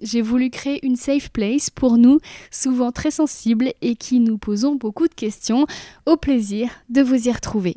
J'ai voulu créer une safe place pour nous, souvent très sensibles et qui nous posons beaucoup de questions. Au plaisir de vous y retrouver.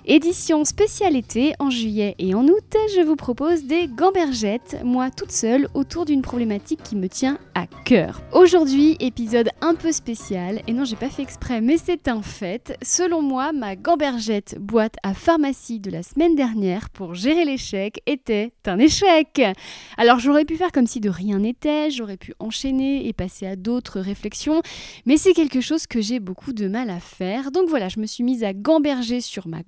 Édition spéciale été en juillet et en août, je vous propose des gambergettes, moi toute seule, autour d'une problématique qui me tient à cœur. Aujourd'hui, épisode un peu spécial, et non, j'ai pas fait exprès, mais c'est un fait. Selon moi, ma gambergette boîte à pharmacie de la semaine dernière pour gérer l'échec était un échec. Alors j'aurais pu faire comme si de rien n'était, j'aurais pu enchaîner et passer à d'autres réflexions, mais c'est quelque chose que j'ai beaucoup de mal à faire. Donc voilà, je me suis mise à gamberger sur ma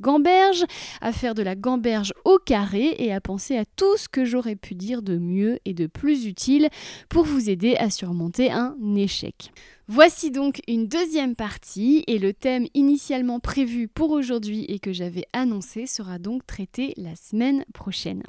à faire de la gamberge au carré et à penser à tout ce que j'aurais pu dire de mieux et de plus utile pour vous aider à surmonter un échec. Voici donc une deuxième partie et le thème initialement prévu pour aujourd'hui et que j'avais annoncé sera donc traité la semaine prochaine.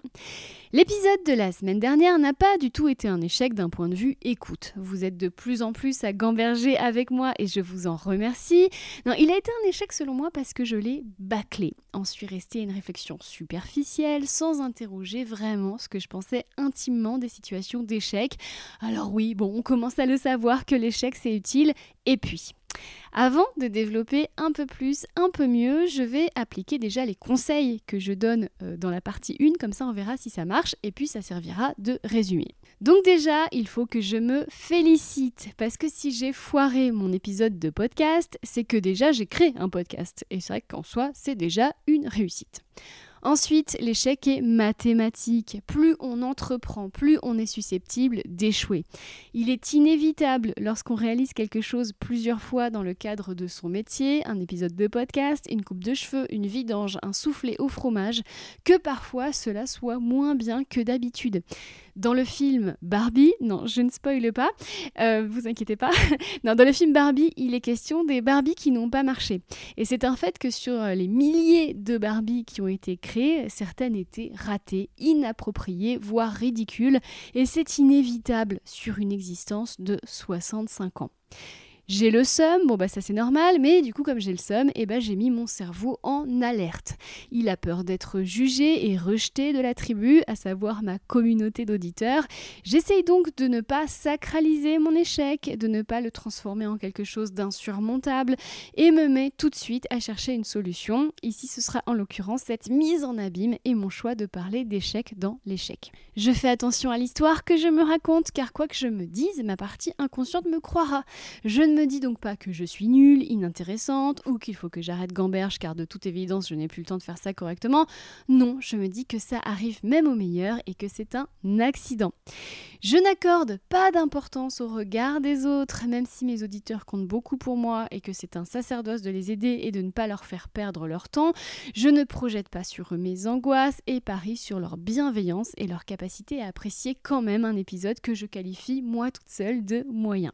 L'épisode de la semaine dernière n'a pas du tout été un échec d'un point de vue écoute. Vous êtes de plus en plus à gamberger avec moi et je vous en remercie. Non, il a été un échec selon moi parce que je l'ai bâclé. En suis restée une réflexion superficielle sans interroger vraiment ce que je pensais intimement des situations d'échec. Alors oui, bon, on commence à le savoir que l'échec c'est et puis avant de développer un peu plus, un peu mieux, je vais appliquer déjà les conseils que je donne euh, dans la partie 1, comme ça on verra si ça marche, et puis ça servira de résumé. Donc déjà, il faut que je me félicite, parce que si j'ai foiré mon épisode de podcast, c'est que déjà j'ai créé un podcast, et c'est vrai qu'en soi, c'est déjà une réussite. Ensuite, l'échec est mathématique. Plus on entreprend, plus on est susceptible d'échouer. Il est inévitable lorsqu'on réalise quelque chose plusieurs fois dans le cadre de son métier, un épisode de podcast, une coupe de cheveux, une vidange, un soufflet au fromage, que parfois cela soit moins bien que d'habitude. Dans le film Barbie, non, je ne spoile pas, euh, vous inquiétez pas. non, dans le film Barbie, il est question des Barbies qui n'ont pas marché. Et c'est un fait que sur les milliers de Barbies qui ont été créées, certaines étaient ratées, inappropriées, voire ridicules. Et c'est inévitable sur une existence de 65 ans. J'ai le seum, bon bah ça c'est normal, mais du coup comme j'ai le seum, eh ben j'ai mis mon cerveau en alerte. Il a peur d'être jugé et rejeté de la tribu, à savoir ma communauté d'auditeurs. J'essaye donc de ne pas sacraliser mon échec, de ne pas le transformer en quelque chose d'insurmontable, et me mets tout de suite à chercher une solution. Ici ce sera en l'occurrence cette mise en abîme et mon choix de parler d'échec dans l'échec. Je fais attention à l'histoire que je me raconte, car quoi que je me dise, ma partie inconsciente me croira. Je me dis donc pas que je suis nulle, inintéressante ou qu'il faut que j'arrête gamberge car de toute évidence je n'ai plus le temps de faire ça correctement. Non, je me dis que ça arrive même au meilleur et que c'est un accident. Je n'accorde pas d'importance au regard des autres, même si mes auditeurs comptent beaucoup pour moi et que c'est un sacerdoce de les aider et de ne pas leur faire perdre leur temps. Je ne projette pas sur eux mes angoisses et parie sur leur bienveillance et leur capacité à apprécier quand même un épisode que je qualifie moi toute seule de moyen.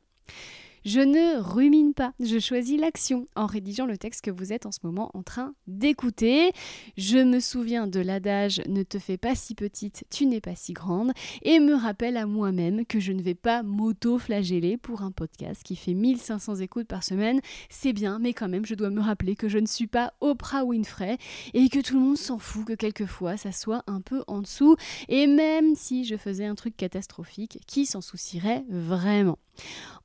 Je ne rumine pas, je choisis l'action en rédigeant le texte que vous êtes en ce moment en train d'écouter. Je me souviens de l'adage Ne te fais pas si petite, tu n'es pas si grande et me rappelle à moi-même que je ne vais pas m'auto-flageller pour un podcast qui fait 1500 écoutes par semaine. C'est bien, mais quand même, je dois me rappeler que je ne suis pas Oprah Winfrey et que tout le monde s'en fout que quelquefois ça soit un peu en dessous. Et même si je faisais un truc catastrophique, qui s'en soucierait vraiment?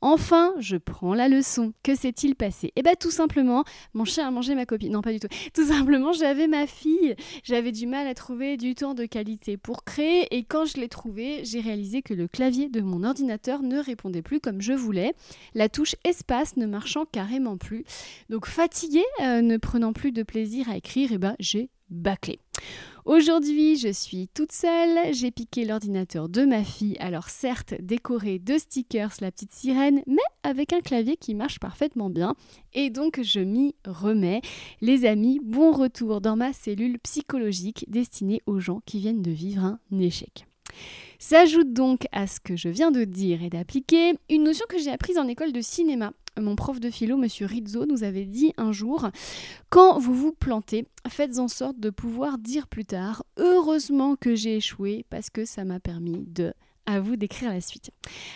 Enfin, je prends la leçon. Que s'est-il passé? Eh bien tout simplement, mon chien a mangé ma copine. Non, pas du tout. Tout simplement, j'avais ma fille. J'avais du mal à trouver du temps de qualité pour créer et quand je l'ai trouvé, j'ai réalisé que le clavier de mon ordinateur ne répondait plus comme je voulais. La touche espace ne marchant carrément plus. Donc fatiguée, euh, ne prenant plus de plaisir à écrire, eh ben j'ai bâclé. Aujourd'hui, je suis toute seule, j'ai piqué l'ordinateur de ma fille, alors certes décoré de stickers, la petite sirène, mais avec un clavier qui marche parfaitement bien, et donc je m'y remets. Les amis, bon retour dans ma cellule psychologique destinée aux gens qui viennent de vivre un échec. S'ajoute donc à ce que je viens de dire et d'appliquer une notion que j'ai apprise en école de cinéma. Mon prof de philo, monsieur Rizzo, nous avait dit un jour quand vous vous plantez, faites en sorte de pouvoir dire plus tard heureusement que j'ai échoué parce que ça m'a permis de à vous d'écrire la suite.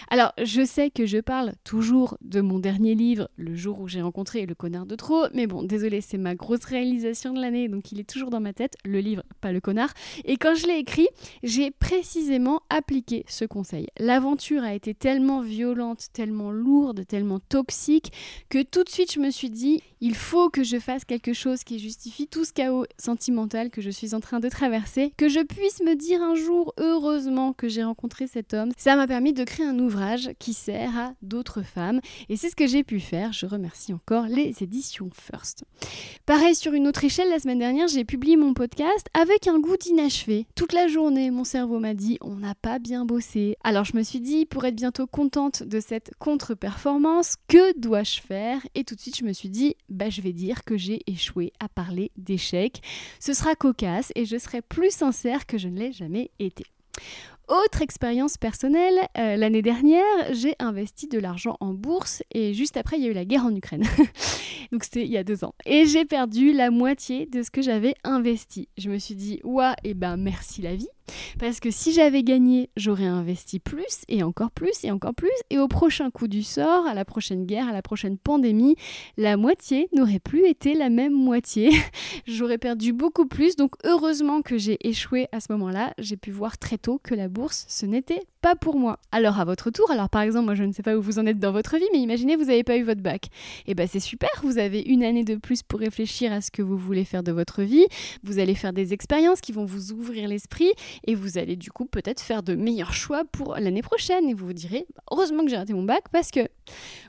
Alors, je sais que je parle toujours de mon dernier livre, Le jour où j'ai rencontré le connard de trop, mais bon, désolé, c'est ma grosse réalisation de l'année, donc il est toujours dans ma tête, le livre, pas le connard. Et quand je l'ai écrit, j'ai précisément appliqué ce conseil. L'aventure a été tellement violente, tellement lourde, tellement toxique, que tout de suite je me suis dit, il faut que je fasse quelque chose qui justifie tout ce chaos sentimental que je suis en train de traverser, que je puisse me dire un jour, heureusement que j'ai rencontré cette homme. Ça m'a permis de créer un ouvrage qui sert à d'autres femmes et c'est ce que j'ai pu faire. Je remercie encore les éditions First. Pareil sur une autre échelle, la semaine dernière, j'ai publié mon podcast avec un goût d'inachevé. Toute la journée, mon cerveau m'a dit on n'a pas bien bossé. Alors je me suis dit pour être bientôt contente de cette contre-performance, que dois-je faire? Et tout de suite, je me suis dit bah je vais dire que j'ai échoué à parler d'échecs. Ce sera cocasse et je serai plus sincère que je ne l'ai jamais été. Autre expérience personnelle, euh, l'année dernière, j'ai investi de l'argent en bourse et juste après, il y a eu la guerre en Ukraine. Donc c'était il y a deux ans. Et j'ai perdu la moitié de ce que j'avais investi. Je me suis dit, ouah, et eh ben merci la vie. Parce que si j'avais gagné, j'aurais investi plus et encore plus et encore plus. Et au prochain coup du sort, à la prochaine guerre, à la prochaine pandémie, la moitié n'aurait plus été la même moitié. j'aurais perdu beaucoup plus. Donc heureusement que j'ai échoué à ce moment-là. J'ai pu voir très tôt que la bourse, ce n'était pas pour moi. Alors à votre tour, alors par exemple, moi je ne sais pas où vous en êtes dans votre vie, mais imaginez vous n'avez pas eu votre bac. Et eh ben c'est super, vous avez une année de plus pour réfléchir à ce que vous voulez faire de votre vie. Vous allez faire des expériences qui vont vous ouvrir l'esprit et vous allez du coup peut-être faire de meilleurs choix pour l'année prochaine. Et vous vous direz, heureusement que j'ai raté mon bac parce que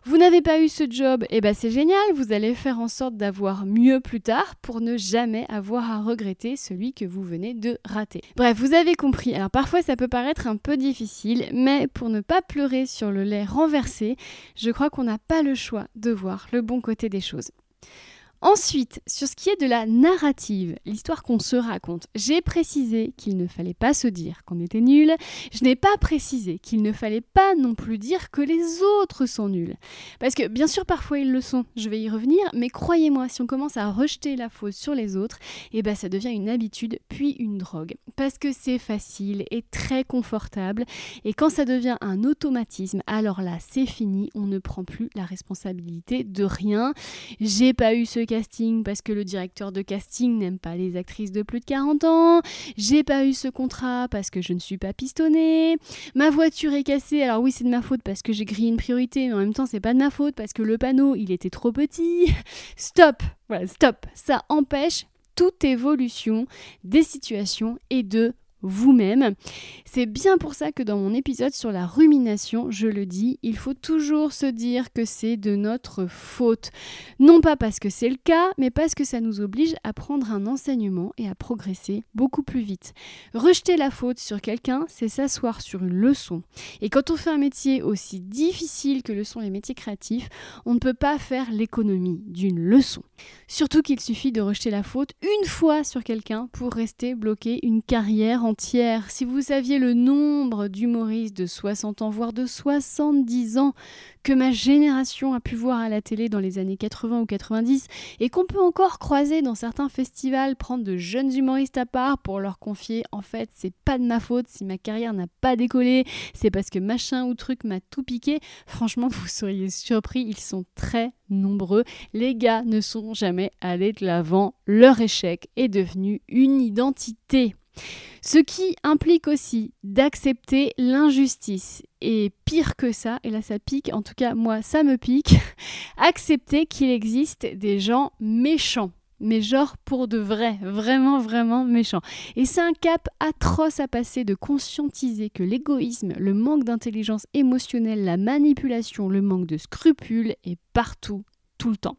vous n'avez pas eu ce job, et eh ben c'est génial, vous allez faire en sorte d'avoir mieux plus tard pour ne jamais avoir à regretter celui que vous venez de rater. Bref, vous avez compris. Alors parfois ça peut paraître un peu difficile mais pour ne pas pleurer sur le lait renversé, je crois qu'on n'a pas le choix de voir le bon côté des choses. Ensuite, sur ce qui est de la narrative, l'histoire qu'on se raconte, j'ai précisé qu'il ne fallait pas se dire qu'on était nul, je n'ai pas précisé qu'il ne fallait pas non plus dire que les autres sont nuls. Parce que bien sûr parfois ils le sont, je vais y revenir, mais croyez-moi, si on commence à rejeter la faute sur les autres, eh ben ça devient une habitude puis une drogue. Parce que c'est facile et très confortable, et quand ça devient un automatisme, alors là c'est fini, on ne prend plus la responsabilité de rien. J'ai pas eu ce casting parce que le directeur de casting n'aime pas les actrices de plus de 40 ans. J'ai pas eu ce contrat parce que je ne suis pas pistonnée. Ma voiture est cassée. Alors oui, c'est de ma faute parce que j'ai grillé une priorité, mais en même temps, c'est pas de ma faute parce que le panneau, il était trop petit. Stop. Voilà, stop. Ça empêche toute évolution des situations et de vous-même. C'est bien pour ça que dans mon épisode sur la rumination, je le dis, il faut toujours se dire que c'est de notre faute. Non pas parce que c'est le cas, mais parce que ça nous oblige à prendre un enseignement et à progresser beaucoup plus vite. Rejeter la faute sur quelqu'un, c'est s'asseoir sur une leçon. Et quand on fait un métier aussi difficile que le sont les métiers créatifs, on ne peut pas faire l'économie d'une leçon. Surtout qu'il suffit de rejeter la faute une fois sur quelqu'un pour rester bloqué une carrière Si vous saviez le nombre d'humoristes de 60 ans, voire de 70 ans, que ma génération a pu voir à la télé dans les années 80 ou 90, et qu'on peut encore croiser dans certains festivals, prendre de jeunes humoristes à part pour leur confier en fait c'est pas de ma faute si ma carrière n'a pas décollé, c'est parce que machin ou truc m'a tout piqué, franchement vous seriez surpris, ils sont très nombreux. Les gars ne sont jamais allés de l'avant, leur échec est devenu une identité. Ce qui implique aussi d'accepter l'injustice. Et pire que ça, et là ça pique, en tout cas moi ça me pique, accepter qu'il existe des gens méchants mais genre pour de vrai, vraiment, vraiment méchants. Et c'est un cap atroce à passer de conscientiser que l'égoïsme, le manque d'intelligence émotionnelle, la manipulation, le manque de scrupules est partout, tout le temps.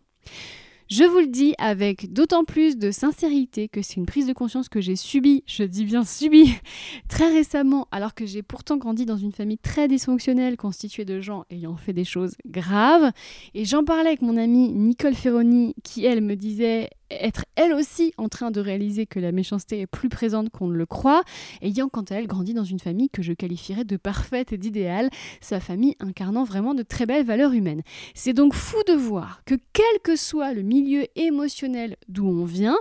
Je vous le dis avec d'autant plus de sincérité que c'est une prise de conscience que j'ai subie, je dis bien subie, très récemment, alors que j'ai pourtant grandi dans une famille très dysfonctionnelle constituée de gens ayant fait des choses graves. Et j'en parlais avec mon amie Nicole Ferroni qui, elle, me disait être elle aussi en train de réaliser que la méchanceté est plus présente qu'on ne le croit, ayant quant à elle grandi dans une famille que je qualifierais de parfaite et d'idéale, sa famille incarnant vraiment de très belles valeurs humaines. C'est donc fou de voir que quel que soit le milieu émotionnel d'où on vient,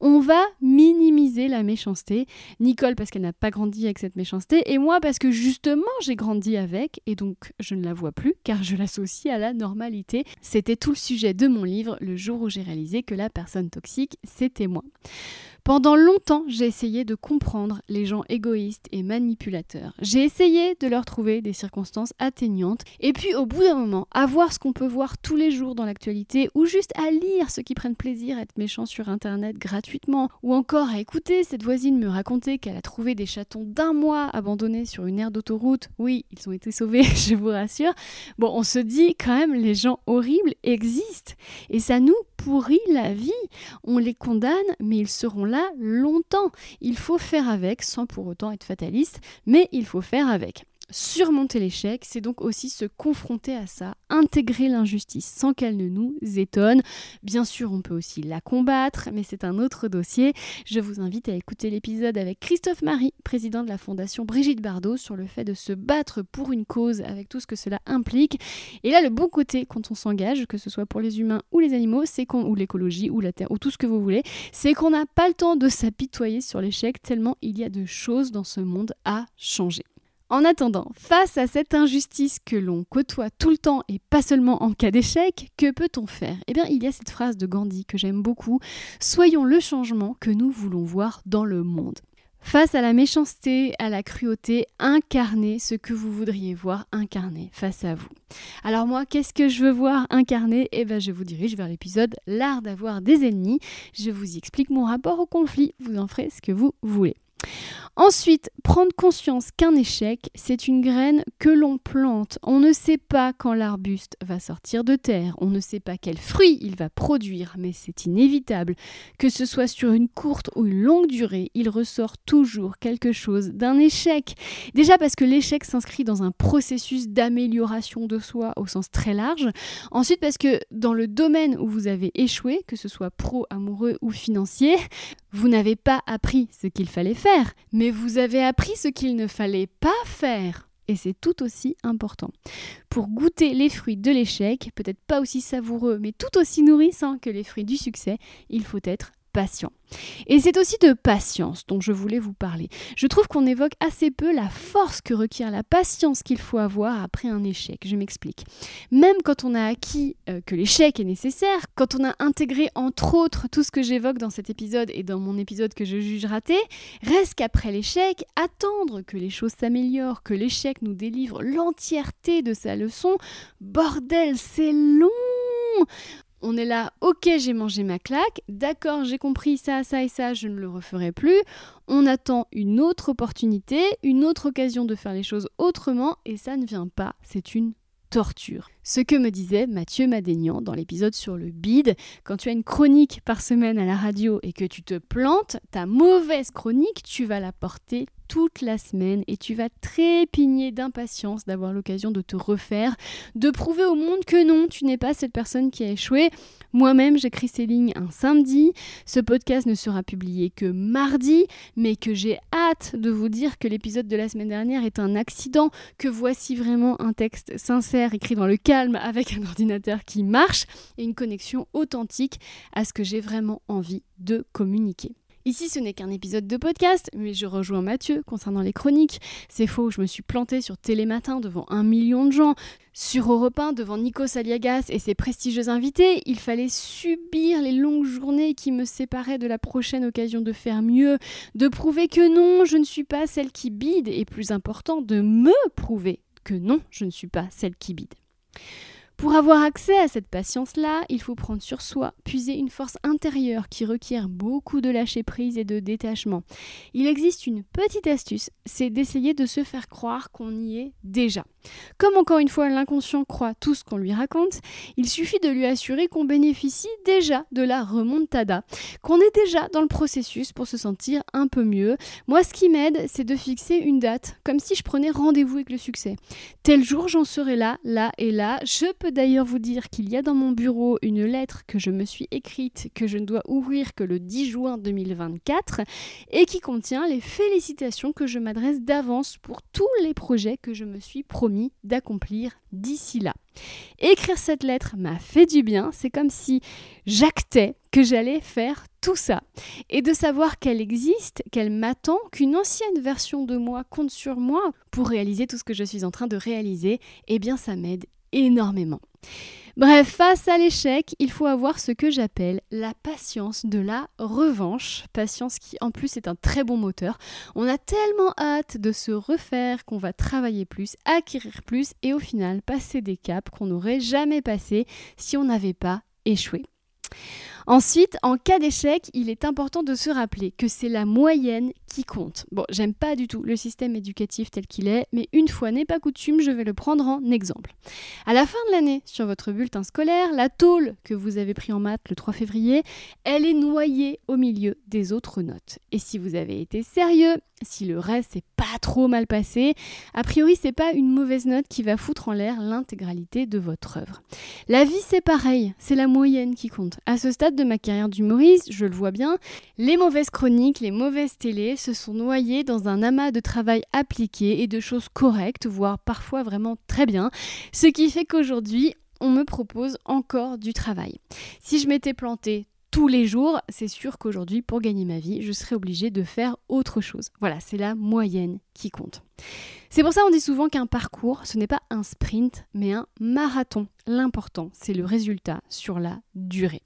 on va minimiser la méchanceté. Nicole parce qu'elle n'a pas grandi avec cette méchanceté, et moi parce que justement j'ai grandi avec, et donc je ne la vois plus car je l'associe à la normalité. C'était tout le sujet de mon livre le jour où j'ai réalisé que la personne toxique, c'était moi. Pendant longtemps, j'ai essayé de comprendre les gens égoïstes et manipulateurs. J'ai essayé de leur trouver des circonstances atteignantes et puis au bout d'un moment, à voir ce qu'on peut voir tous les jours dans l'actualité ou juste à lire ceux qui prennent plaisir à être méchants sur internet gratuitement ou encore à écouter cette voisine me raconter qu'elle a trouvé des chatons d'un mois abandonnés sur une aire d'autoroute. Oui, ils ont été sauvés, je vous rassure. Bon, on se dit quand même les gens horribles existent et ça nous pourrit la vie. On les condamne, mais ils seront là longtemps. Il faut faire avec, sans pour autant être fataliste, mais il faut faire avec. Surmonter l'échec, c'est donc aussi se confronter à ça, intégrer l'injustice sans qu'elle ne nous étonne. Bien sûr, on peut aussi la combattre, mais c'est un autre dossier. Je vous invite à écouter l'épisode avec Christophe Marie, président de la Fondation Brigitte Bardot, sur le fait de se battre pour une cause avec tout ce que cela implique. Et là, le bon côté quand on s'engage, que ce soit pour les humains ou les animaux, c'est ou l'écologie ou la terre ou tout ce que vous voulez, c'est qu'on n'a pas le temps de s'apitoyer sur l'échec tellement il y a de choses dans ce monde à changer. En attendant, face à cette injustice que l'on côtoie tout le temps et pas seulement en cas d'échec, que peut-on faire? Eh bien, il y a cette phrase de Gandhi que j'aime beaucoup Soyons le changement que nous voulons voir dans le monde. Face à la méchanceté, à la cruauté, incarnez ce que vous voudriez voir incarné face à vous. Alors moi, qu'est-ce que je veux voir incarné? Eh bien, je vous dirige vers l'épisode L'art d'avoir des ennemis. Je vous y explique mon rapport au conflit. Vous en ferez ce que vous voulez. Ensuite, prendre conscience qu'un échec, c'est une graine que l'on plante. On ne sait pas quand l'arbuste va sortir de terre, on ne sait pas quel fruit il va produire, mais c'est inévitable. Que ce soit sur une courte ou une longue durée, il ressort toujours quelque chose d'un échec. Déjà parce que l'échec s'inscrit dans un processus d'amélioration de soi au sens très large. Ensuite parce que dans le domaine où vous avez échoué, que ce soit pro, amoureux ou financier, vous n'avez pas appris ce qu'il fallait faire, mais vous avez appris ce qu'il ne fallait pas faire. Et c'est tout aussi important. Pour goûter les fruits de l'échec, peut-être pas aussi savoureux, mais tout aussi nourrissants que les fruits du succès, il faut être Et c'est aussi de patience dont je voulais vous parler. Je trouve qu'on évoque assez peu la force que requiert la patience qu'il faut avoir après un échec. Je m'explique. Même quand on a acquis euh, que l'échec est nécessaire, quand on a intégré entre autres tout ce que j'évoque dans cet épisode et dans mon épisode que je juge raté, reste qu'après l'échec, attendre que les choses s'améliorent, que l'échec nous délivre l'entièreté de sa leçon, bordel, c'est long on est là, ok, j'ai mangé ma claque, d'accord, j'ai compris ça, ça et ça, je ne le referai plus. On attend une autre opportunité, une autre occasion de faire les choses autrement, et ça ne vient pas, c'est une torture. Ce que me disait Mathieu Madénian dans l'épisode sur le bide, quand tu as une chronique par semaine à la radio et que tu te plantes, ta mauvaise chronique, tu vas la porter toute la semaine et tu vas trépigner d'impatience d'avoir l'occasion de te refaire, de prouver au monde que non, tu n'es pas cette personne qui a échoué. Moi-même, j'écris ces lignes un samedi. Ce podcast ne sera publié que mardi, mais que j'ai hâte de vous dire que l'épisode de la semaine dernière est un accident, que voici vraiment un texte sincère écrit dans le avec un ordinateur qui marche et une connexion authentique à ce que j'ai vraiment envie de communiquer. Ici, ce n'est qu'un épisode de podcast, mais je rejoins Mathieu concernant les chroniques. C'est faux, je me suis plantée sur Télématin devant un million de gens. Sur Europe 1, devant Nikos Aliagas et ses prestigieux invités, il fallait subir les longues journées qui me séparaient de la prochaine occasion de faire mieux, de prouver que non, je ne suis pas celle qui bide, et plus important, de me prouver que non, je ne suis pas celle qui bide. Pour avoir accès à cette patience-là, il faut prendre sur soi, puiser une force intérieure qui requiert beaucoup de lâcher prise et de détachement. Il existe une petite astuce, c'est d'essayer de se faire croire qu'on y est déjà. Comme encore une fois l'inconscient croit tout ce qu'on lui raconte, il suffit de lui assurer qu'on bénéficie déjà de la remontada, qu'on est déjà dans le processus pour se sentir un peu mieux. Moi, ce qui m'aide, c'est de fixer une date, comme si je prenais rendez-vous avec le succès. Tel jour, j'en serai là, là et là. Je peux d'ailleurs vous dire qu'il y a dans mon bureau une lettre que je me suis écrite, que je ne dois ouvrir que le 10 juin 2024, et qui contient les félicitations que je m'adresse d'avance pour tous les projets que je me suis promis d'accomplir d'ici là. Écrire cette lettre m'a fait du bien, c'est comme si j'actais que j'allais faire tout ça. Et de savoir qu'elle existe, qu'elle m'attend, qu'une ancienne version de moi compte sur moi pour réaliser tout ce que je suis en train de réaliser, eh bien ça m'aide Bref, face à l'échec, il faut avoir ce que j'appelle la patience de la revanche. Patience qui en plus est un très bon moteur. On a tellement hâte de se refaire qu'on va travailler plus, acquérir plus et au final passer des caps qu'on n'aurait jamais passés si on n'avait pas échoué. Ensuite, en cas d'échec, il est important de se rappeler que c'est la moyenne compte. Bon, j'aime pas du tout le système éducatif tel qu'il est, mais une fois n'est pas coutume, je vais le prendre en exemple. À la fin de l'année, sur votre bulletin scolaire, la tôle que vous avez pris en maths le 3 février, elle est noyée au milieu des autres notes. Et si vous avez été sérieux, si le reste s'est pas trop mal passé, a priori c'est pas une mauvaise note qui va foutre en l'air l'intégralité de votre œuvre. La vie c'est pareil, c'est la moyenne qui compte. À ce stade de ma carrière d'humoriste, je le vois bien, les mauvaises chroniques, les mauvaises télés se sont noyées dans un amas de travail appliqué et de choses correctes, voire parfois vraiment très bien, ce qui fait qu'aujourd'hui on me propose encore du travail. Si je m'étais planté tous les jours, c'est sûr qu'aujourd'hui, pour gagner ma vie, je serais obligée de faire autre chose. Voilà, c'est la moyenne qui compte. C'est pour ça qu'on dit souvent qu'un parcours, ce n'est pas un sprint, mais un marathon. L'important, c'est le résultat sur la durée.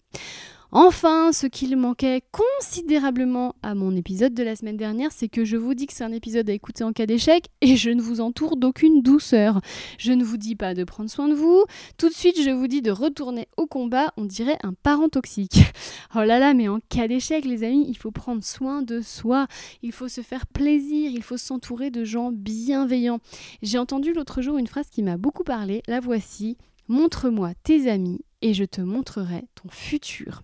Enfin, ce qu'il manquait considérablement à mon épisode de la semaine dernière, c'est que je vous dis que c'est un épisode à écouter en cas d'échec et je ne vous entoure d'aucune douceur. Je ne vous dis pas de prendre soin de vous, tout de suite je vous dis de retourner au combat, on dirait un parent toxique. Oh là là, mais en cas d'échec, les amis, il faut prendre soin de soi, il faut se faire plaisir, il faut s'entourer de gens bienveillants. J'ai entendu l'autre jour une phrase qui m'a beaucoup parlé, la voici. Montre-moi tes amis et je te montrerai ton futur.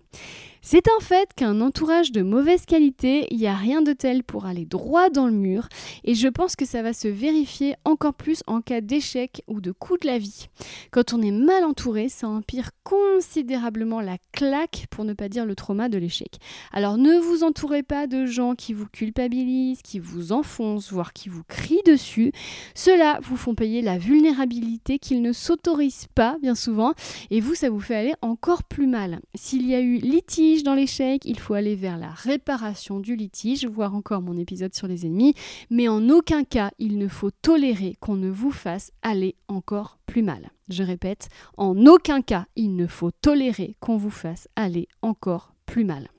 C'est un fait qu'un entourage de mauvaise qualité, il n'y a rien de tel pour aller droit dans le mur, et je pense que ça va se vérifier encore plus en cas d'échec ou de coup de la vie. Quand on est mal entouré, ça empire considérablement la claque, pour ne pas dire le trauma de l'échec. Alors ne vous entourez pas de gens qui vous culpabilisent, qui vous enfoncent, voire qui vous crient dessus. Ceux-là vous font payer la vulnérabilité qu'ils ne s'autorisent pas bien souvent, et vous, ça vous fait aller encore plus mal. S'il y a eu litige, dans l'échec, il faut aller vers la réparation du litige, voir encore mon épisode sur les ennemis, mais en aucun cas il ne faut tolérer qu'on ne vous fasse aller encore plus mal. Je répète, en aucun cas il ne faut tolérer qu'on vous fasse aller encore plus mal.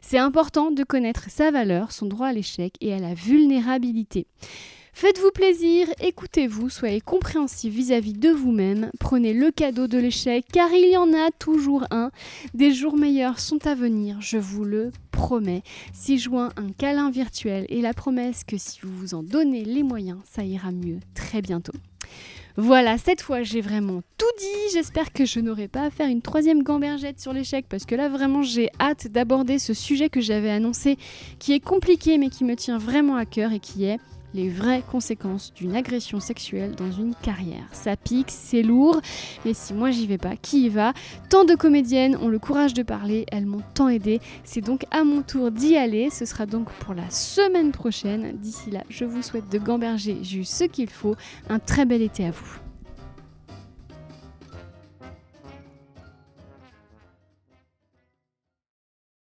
C'est important de connaître sa valeur, son droit à l'échec et à la vulnérabilité. Faites-vous plaisir, écoutez-vous, soyez compréhensif vis-à-vis de vous-même, prenez le cadeau de l'échec car il y en a toujours un. Des jours meilleurs sont à venir, je vous le promets. Si joint un câlin virtuel et la promesse que si vous vous en donnez les moyens, ça ira mieux très bientôt. Voilà, cette fois j'ai vraiment tout dit. J'espère que je n'aurai pas à faire une troisième gambergette sur l'échec parce que là vraiment j'ai hâte d'aborder ce sujet que j'avais annoncé qui est compliqué mais qui me tient vraiment à cœur et qui est les vraies conséquences d'une agression sexuelle dans une carrière. Ça pique, c'est lourd, mais si moi j'y vais pas, qui y va? Tant de comédiennes ont le courage de parler, elles m'ont tant aidé. C'est donc à mon tour d'y aller. Ce sera donc pour la semaine prochaine. D'ici là, je vous souhaite de gamberger juste ce qu'il faut. Un très bel été à vous.